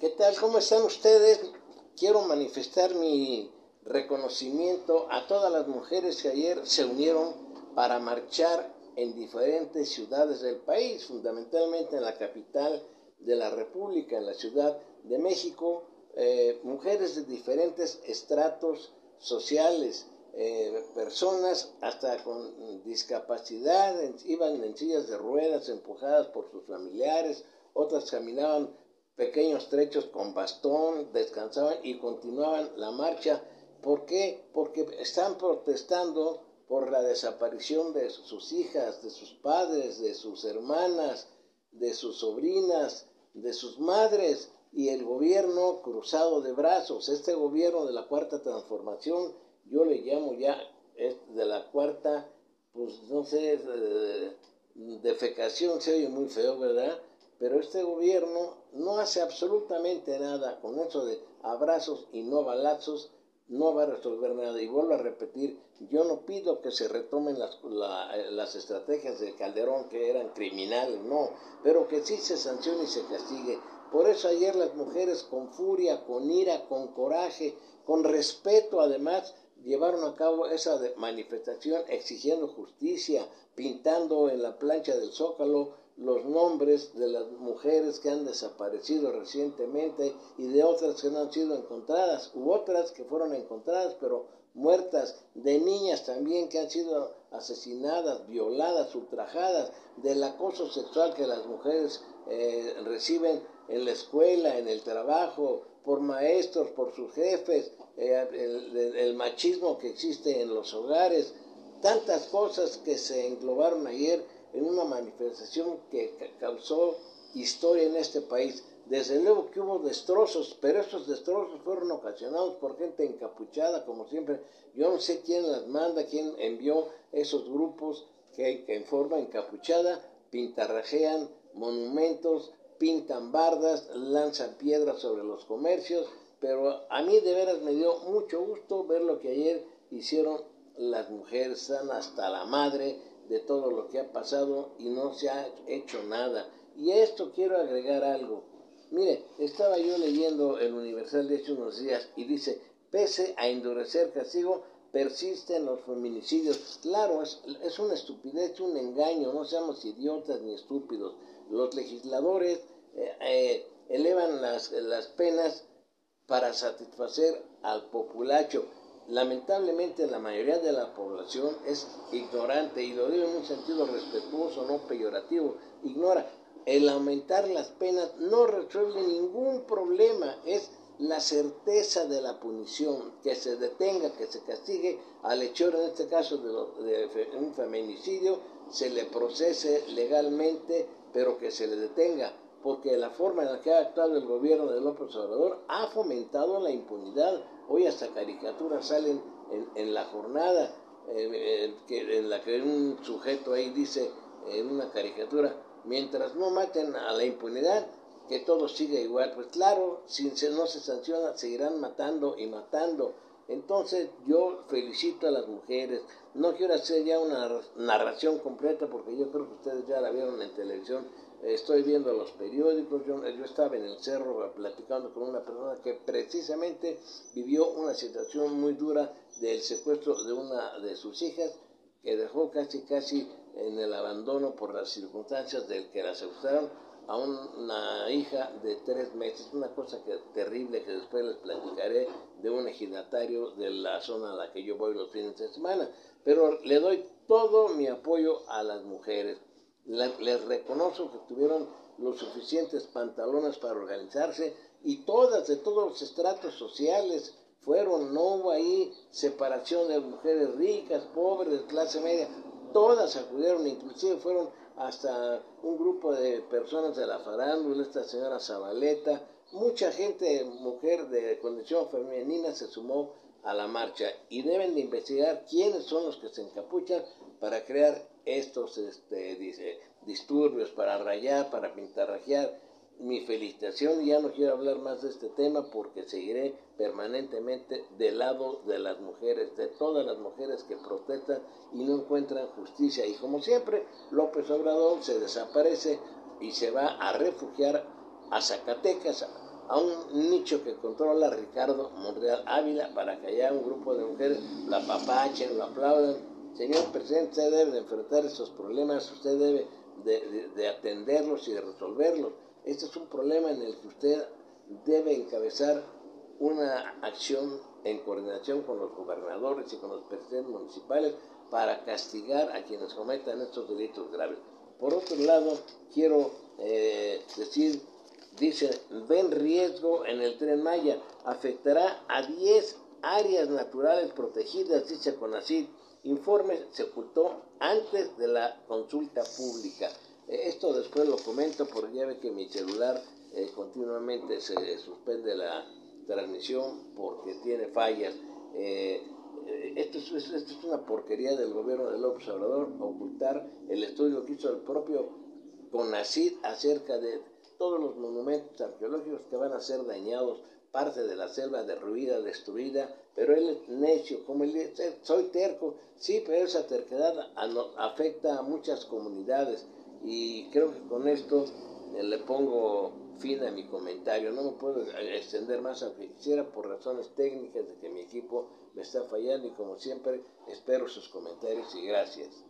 ¿Qué tal? ¿Cómo están ustedes? Quiero manifestar mi reconocimiento a todas las mujeres que ayer se unieron para marchar en diferentes ciudades del país, fundamentalmente en la capital de la República, en la Ciudad de México, eh, mujeres de diferentes estratos sociales, eh, personas hasta con discapacidad, iban en sillas de ruedas empujadas por sus familiares, otras caminaban pequeños trechos con bastón, descansaban y continuaban la marcha. ¿Por qué? Porque están protestando por la desaparición de sus hijas, de sus padres, de sus hermanas, de sus sobrinas, de sus madres y el gobierno cruzado de brazos. Este gobierno de la cuarta transformación, yo le llamo ya de la cuarta, pues no sé, de, defecación se oye muy feo, ¿verdad? Pero este gobierno no hace absolutamente nada con eso de abrazos y no balazos, no va a resolver nada. Y vuelvo a repetir, yo no pido que se retomen las, las estrategias de Calderón que eran criminales, no, pero que sí se sancione y se castigue. Por eso ayer las mujeres con furia, con ira, con coraje, con respeto además, llevaron a cabo esa manifestación exigiendo justicia, pintando en la plancha del zócalo los nombres de las mujeres que han desaparecido recientemente y de otras que no han sido encontradas, u otras que fueron encontradas pero muertas, de niñas también que han sido asesinadas, violadas, ultrajadas, del acoso sexual que las mujeres eh, reciben en la escuela, en el trabajo, por maestros, por sus jefes, eh, el, el machismo que existe en los hogares, tantas cosas que se englobaron ayer en una manifestación que causó historia en este país. Desde luego que hubo destrozos, pero esos destrozos fueron ocasionados por gente encapuchada, como siempre. Yo no sé quién las manda, quién envió esos grupos que, en forma encapuchada pintarrajean monumentos, pintan bardas, lanzan piedras sobre los comercios, pero a mí de veras me dio mucho gusto ver lo que ayer hicieron las mujeres, están hasta la madre, de todo lo que ha pasado y no se ha hecho nada. Y a esto quiero agregar algo. Mire, estaba yo leyendo el Universal de hace unos días y dice, pese a endurecer castigo, persisten los feminicidios. Claro, es, es una estupidez, un engaño, no seamos idiotas ni estúpidos. Los legisladores eh, eh, elevan las, las penas para satisfacer al populacho lamentablemente la mayoría de la población es ignorante y lo digo en un sentido respetuoso, no peyorativo, ignora. El aumentar las penas no resuelve ningún problema, es la certeza de la punición, que se detenga, que se castigue al hechor, en este caso de, de un feminicidio, se le procese legalmente, pero que se le detenga porque la forma en la que ha actuado el gobierno de López Obrador ha fomentado la impunidad. Hoy hasta caricaturas salen en, la jornada, en la que un sujeto ahí dice en una caricatura, mientras no maten a la impunidad, que todo siga igual. Pues claro, si no se sanciona, seguirán matando y matando. Entonces yo felicito a las mujeres. No quiero hacer ya una narración completa porque yo creo que ustedes ya la vieron en televisión estoy viendo los periódicos, yo, estaba en el cerro platicando con una persona que precisamente vivió una situación muy dura del secuestro de una de sus hijas, que dejó casi casi en el abandono por las circunstancias del que la secuestraron a una hija de tres meses, una cosa que, terrible que después les platicaré de un ejidatario de la zona a la que yo voy los fines de semana. Pero le doy todo mi apoyo a las mujeres les reconozco que tuvieron los suficientes pantalones para organizarse y todas, de todos los estratos sociales, fueron, no hubo ahí separación de mujeres ricas, pobres, clase media, todas acudieron, inclusive fueron hasta un grupo de personas de la farándula, esta señora Zabaleta, mucha gente, mujer de condición femenina se sumó a la marcha y deben de investigar quiénes son los que se encapuchan para crear estos este, dice, disturbios, para rayar, para pintarrajear. Mi felicitación ya no quiero hablar más de este tema porque seguiré permanentemente del lado de las mujeres, de todas las mujeres que protestan y no encuentran justicia. Y como siempre, López Obrador se desaparece y se va a refugiar a Zacatecas, a un nicho que controla Ricardo Monreal Ávila para que haya un grupo de mujeres la apapachen, lo aplaudan. Señor presidente, usted debe de enfrentar esos problemas, usted debe de, atenderlos y de resolverlos. Este es un problema en el que usted debe encabezar una acción en coordinación con los gobernadores y con los presidentes municipales para castigar a quienes cometan estos delitos graves. Por otro lado, quiero eh, decir Dice, ven riesgo en el tren Maya, afectará a 10 áreas naturales protegidas, dice Conacid. Informe se ocultó antes de la consulta pública. Eh, esto después lo comento porque ya ve que mi celular eh, continuamente se suspende la transmisión porque tiene fallas. Eh, esto, es, esto, es, una porquería del gobierno del Observador, ocultar el estudio que hizo el propio CONACID acerca de todos los monumentos arqueológicos que van a ser dañados, parte de la selva derruida, destruida, pero él es necio, como él dice, soy terco, sí, pero esa terquedad afecta a muchas comunidades y creo que con esto eh, le pongo fin a mi comentario, no me puedo extender más aunque quisiera por razones técnicas de que mi equipo me está fallando y como siempre espero sus comentarios y gracias.